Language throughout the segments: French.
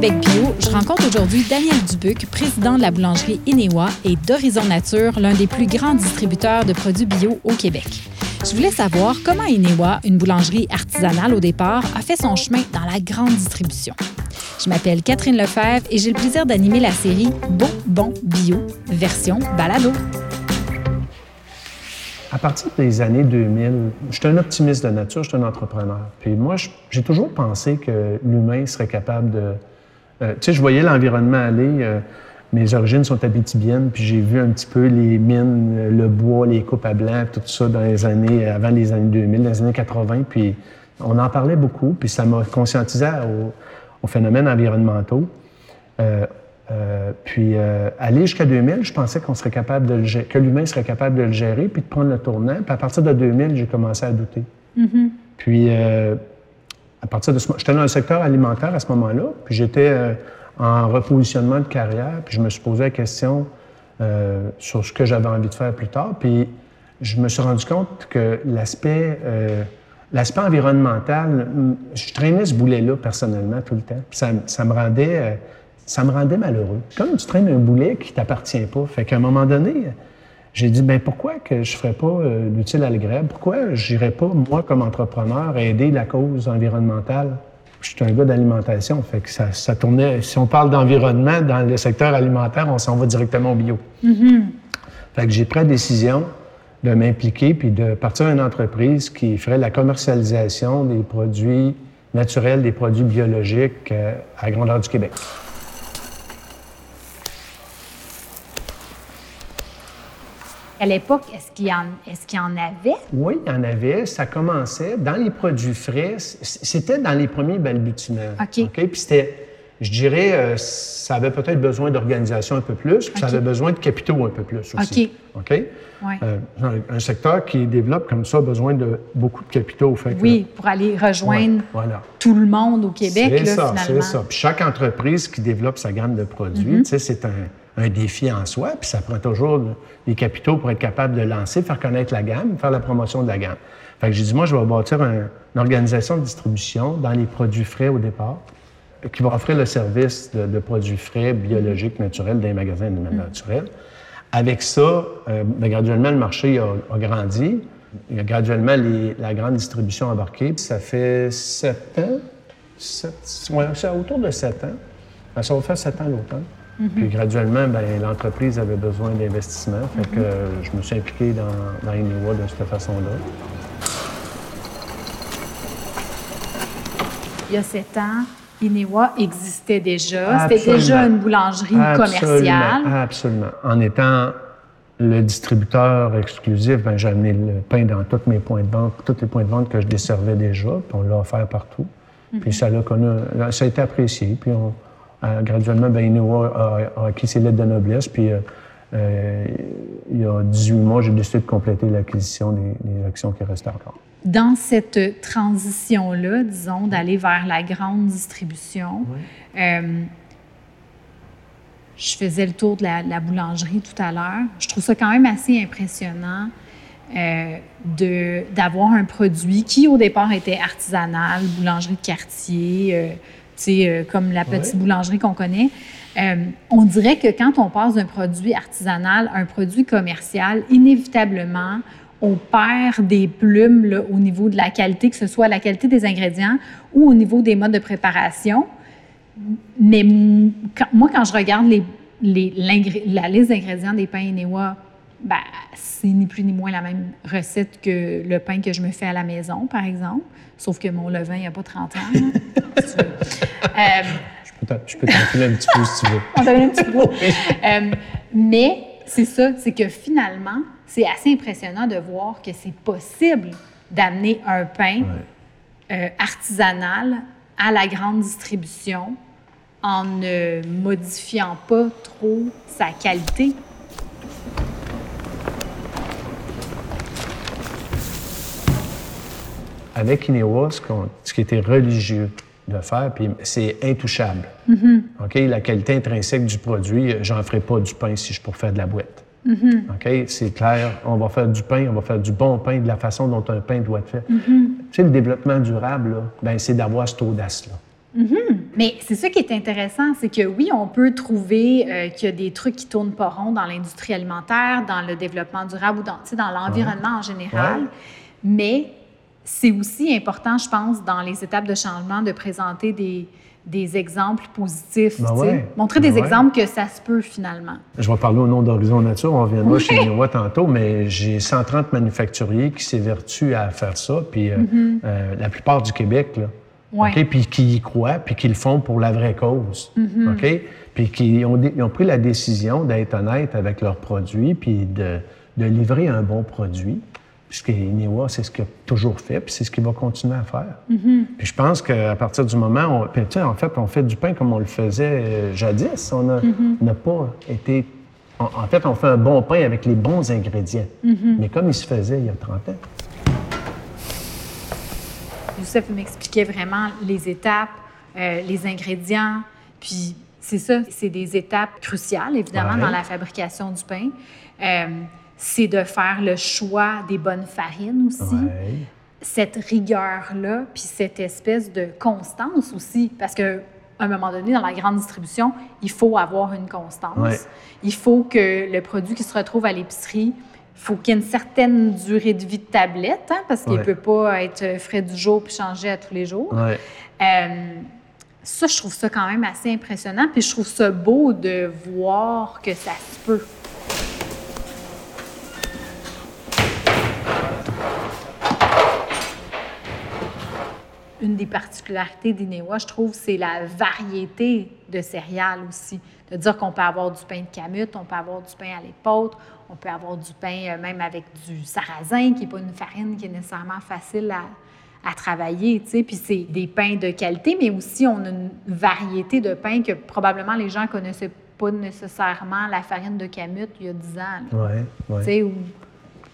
Québec Bio, je rencontre aujourd'hui Daniel Dubuc, président de la boulangerie Inewa et d'Horizon Nature, l'un des plus grands distributeurs de produits bio au Québec. Je voulais savoir comment Inewa, une boulangerie artisanale au départ, a fait son chemin dans la grande distribution. Je m'appelle Catherine Lefebvre et j'ai le plaisir d'animer la série Bon Bon Bio, version balado. À partir des années 2000, je suis un optimiste de nature, je suis un entrepreneur. Puis moi, j'ai toujours pensé que l'humain serait capable de... Euh, tu sais, je voyais l'environnement aller. Euh, mes origines sont abitibiennes, puis j'ai vu un petit peu les mines, le bois, les coupes à blanc, tout ça dans les années, avant les années 2000, les années 80. Puis on en parlait beaucoup, puis ça m'a conscientisé aux, phénomènes environnementaux. Euh, euh, puis euh, aller jusqu'à 2000, je pensais qu'on serait capable de le que l'humain serait capable de le gérer puis de prendre le tournant. Puis à partir de 2000, j'ai commencé à douter. Mm-hmm. Puis euh, à partir de ce j'étais dans le secteur alimentaire à ce moment-là, puis j'étais en repositionnement de carrière, puis je me suis posé la question sur ce que j'avais envie de faire plus tard. Puis je me suis rendu compte que l'aspect l'aspect environnemental, je traînais ce boulet-là personnellement tout le temps. Ça, ça me rendait ça me rendait malheureux. Comme tu traînes un boulet qui t'appartient pas. Fait qu'à un moment donné, j'ai dit, ben pourquoi que je ferais pas euh, l'utile à l'agréable? Pourquoi j'irais pas, moi, comme entrepreneur, aider la cause environnementale? Je suis un gars d'alimentation, fait que ça, ça, tournait... Si on parle d'environnement dans le secteur alimentaire, on s'en va directement au bio. Mm-hmm. Fait que j'ai pris la décision de m'impliquer puis de partir à une entreprise qui ferait la commercialisation des produits naturels, des produits biologiques euh, à grandeur du Québec. À l'époque, est-ce qu'il y, en, est y en avait? Oui, il y en avait. Ça commençait dans les produits frais. C'était dans les premiers balbutiements. OK. Puis c'était, je dirais, euh, ça avait peut-être besoin d'organisation un peu plus, puis ça avait besoin de capitaux un peu plus aussi. OK. OK? Euh, un, secteur qui développe comme ça a besoin de beaucoup de capitaux. Fait oui, pour aller rejoindre tout le monde au Québec, c'est ça, finalement. C'est ça. Puis chaque entreprise qui développe sa gamme de produits, mm-hmm. c'est un un défi en soi, puis ça prend toujours des capitaux pour être capable de lancer, faire connaître la gamme, faire la promotion de la gamme. Fait que j'ai dit, moi, je vais bâtir une organisation de distribution dans les produits frais au départ, qui va offrir le service de, produits frais, biologiques, naturels, dans les magasins de naturels. Avec ça, euh, ben, graduellement, le marché a, grandi. Il a graduellement la grande distribution embarquée. Ça fait sept ans, sept, ouais, autour de sept ans. Ça va faire sept ans l'automne. Mhm. Puis graduellement, ben, l'entreprise avait besoin d'investissement. Fait que euh, je me suis impliqué dans, dans Inewa de cette façon-là. Il y a sept ans, Inewa existait déjà. C'était déjà une boulangerie commerciale. Absolument. En étant le distributeur exclusif, ben, j'ai amené le pain dans tous mes points de vente, tous les points de vente que je desservais déjà, puis on l'a offert partout. Puis mhm. ça a, connu, ça a été apprécié. Puis on, euh, graduellement, ben, a, acquis ses lettres de noblesse. Puis, euh, euh, il y a 18 mois, j'ai décidé de compléter l'acquisition des, actions qui restaient encore. Dans cette transition-là, disons, d'aller vers la grande distribution, je faisais le tour de la, boulangerie tout à l'heure. Je trouve ça quand même assez impressionnant d'avoir un produit qui, au départ, était artisanal, boulangerie de quartier, euh, comme la petite boulangerie qu'on connaît. Euh, on dirait que quand on passe d'un produit artisanal à un produit commercial, inévitablement, on perd des plumes au niveau de la qualité, que ce soit la qualité des ingrédients ou au niveau des modes de préparation. Mais moi, quand je regarde les, les, la liste d'ingrédients des pains Inewa, ben, c'est ni plus ni moins la même recette que le pain que je me fais à la maison, par exemple. Sauf que mon levain, il n'y a pas 30 ans. Euh, je peux t'enfiler un petit peu si tu veux. On un petit peu. Euh, mais c'est ça, c'est que finalement, c'est assez impressionnant de voir que c'est possible d'amener un pain euh, artisanal à la grande distribution en ne modifiant pas trop sa qualité. Avec Inewa, ce, qui était religieux de faire, puis c'est intouchable. Mm-hmm. OK? La qualité intrinsèque du produit, j'en ferai pas du pain si je pour faire de la boîte. Mm-hmm. OK? C'est clair, on va faire du pain, on va faire du bon pain de la façon dont un pain doit être fait. Mm-hmm. Tu sais, le développement durable, ben, c'est d'avoir cette audace-là. Mais c'est ça qui est intéressant, c'est que oui, on peut trouver euh, qu'il y a des trucs qui tournent pas rond dans l'industrie alimentaire, dans le développement durable ou dans, dans l'environnement en général, mais c'est aussi important, je pense, dans les étapes de changement, de présenter des, des exemples positifs. Ben Montrer ben des exemples que ça se peut finalement. Je vais parler au nom d'Horizon Nature, on reviendra chez Noah tantôt, mais j'ai 130 manufacturiers qui s'évertuent à faire ça, puis euh, Mm-hmm. euh, la plupart du Québec, là. Ouais. Puis qui y croient, puis qui le font pour la vraie cause. Mm-hmm. OK? Puis qui ont, ils ont pris la décision d'être honnêtes avec leurs produits, puis de, de livrer un bon produit. Puisque Inewa, c'est ce qu'il a toujours fait, puis c'est ce qu'il va continuer à faire. Mm-hmm. Puis je pense qu'à partir du moment où... Puis tu sais, en fait, on fait du pain comme on le faisait euh, jadis. On n'a n'a pas été... En, en fait, on fait un bon pain avec les bons ingrédients. Mais comme il se faisait il y a 30 ans. Youssef m'expliquait vraiment les étapes, euh, les ingrédients, puis c'est ça, c'est des étapes cruciales, évidemment, Ouais. dans la fabrication du pain. Euh, c'est de faire le choix des bonnes farines aussi. Ouais. Cette rigueur-là, puis cette espèce de constance aussi, parce que à un moment donné, dans la grande distribution, il faut avoir une constance. Ouais. Il faut que le produit qui se retrouve à l'épicerie, il faut qu'il y ait une certaine durée de vie de tablette, hein, parce qu'il ne Ouais. peut pas être frais du jour puis changer à tous les jours. Ouais. Euh, ça, je trouve ça quand même assez impressionnant. Puis je trouve ça beau de voir que ça se peut. Des particularités d'Inewa, je trouve, c'est la variété de céréales aussi. De dire qu'on peut avoir du pain de camute, on peut avoir du pain à l'épeautre, on peut avoir du pain euh, même avec du sarrasin, qui n'est pas une farine qui est nécessairement facile à, à travailler, tu sais. Puis c'est des pains de qualité, mais aussi on a une variété de pains que probablement les gens connaissaient pas nécessairement la farine de camute il y a 10 ans. là. Ouais. Ouais. Tu sais, ou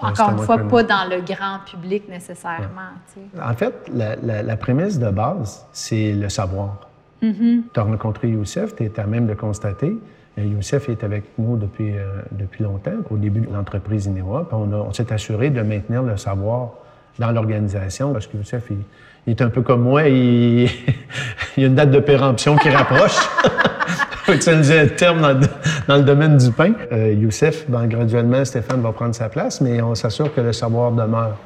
encore une fois, pas dans le grand public nécessairement, tu sais. En fait, la, la- la prémisse de base, c'est le savoir. Mm-hmm. Tu as rencontré Youssef, tu es à même de constater. Euh, Youssef est avec nous depuis, euh, depuis longtemps, au début de l'entreprise Inewa. On, a- on s'est assuré de maintenir le savoir dans l'organisation parce que Youssef, il, il est un peu comme moi, il, il y a une date de péremption qui rapproche. Faut utiliser un terme dans, le- dans le domaine du pain. Euh, Youssef, ben, graduellement, Stéphane va prendre sa place, mais on s'assure que le savoir demeure.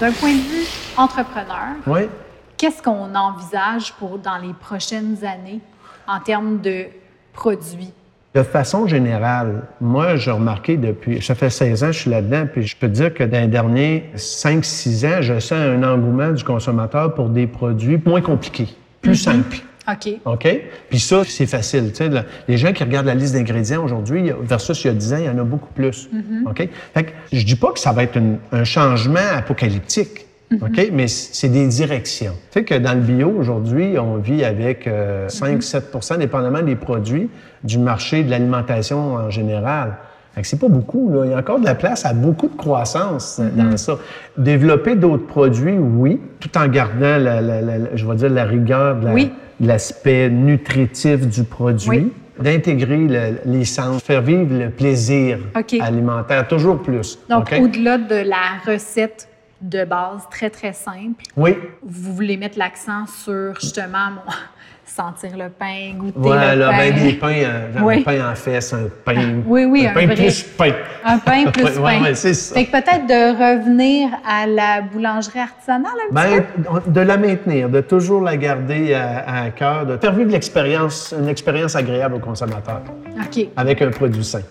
D'un point de vue entrepreneur, Oui. qu'est-ce qu'on envisage pour dans les prochaines années en termes de produits? De façon générale, moi, j'ai remarqué depuis, ça fait 16 ans que je suis là-dedans, puis je peux te dire que dans les derniers 5-6 ans, je sens un engouement du consommateur pour des produits moins compliqués, plus simples. OK. OK? Puis ça, c'est facile. Tu sais, là, les gens qui regardent la liste d'ingrédients aujourd'hui versus il y a 10 ans, il y en a beaucoup plus. OK? Fait que je dis pas que ça va être une- un changement apocalyptique. OK? Mais c'est des directions. Tu sais que dans le bio, aujourd'hui, on vit avec euh, 5-7% dépendamment des produits, du marché de l'alimentation en général. C'est pas beaucoup, là. Il y a encore de la place à beaucoup de croissance euh, dans ça. Développer d'autres produits, oui, tout en gardant, la, la- la- la- je vais dire, la rigueur de Oui. l'aspect nutritif du produit, Oui. d'intégrer le- les sens, faire vivre le plaisir alimentaire, toujours plus. Donc, au-delà de la recette de base très, très simple, Oui, vous voulez mettre l'accent sur justement mon- sentir le pain, goûter voilà, le pain. ben, des pains, euh, Oui. un pain en fesses, un pain, oui, oui, un un pain vrai. plus pain. Un pain plus Ouais, pain. ouais, c'est ça. Fait que peut-être de revenir à la boulangerie artisanale un petit Ben, de la maintenir, de toujours la garder à, à cœur, de faire vivre l'expérience, une expérience agréable au consommateur? OK. avec un produit sain.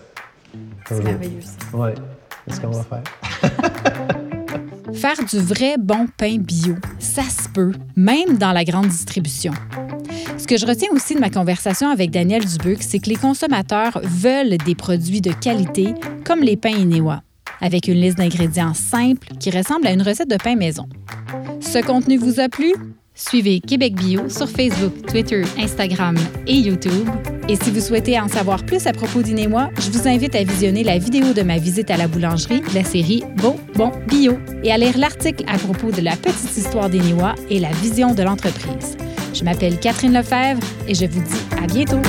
C'est merveilleux, ça. Oui, c'est ce qu'on va faire? Faire du vrai bon pain bio, ça se peut, même dans la grande distribution. Ce que je retiens aussi de ma conversation avec Daniel Dubuc, c'est que les consommateurs veulent des produits de qualité comme les pains Inewa, avec une liste d'ingrédients simple qui ressemble à une recette de pain maison. Ce contenu vous a plu? Suivez Québec Bio sur Facebook, Twitter, Instagram et YouTube. Et si vous souhaitez en savoir plus à propos d'Inewa, je vous invite à visionner la vidéo de ma visite à la boulangerie la série Beau, Bon, Bio et à lire l'article à propos de la petite histoire d'Inewa et la vision de l'entreprise. Je m'appelle Catherine Lefebvre et je vous dis à bientôt.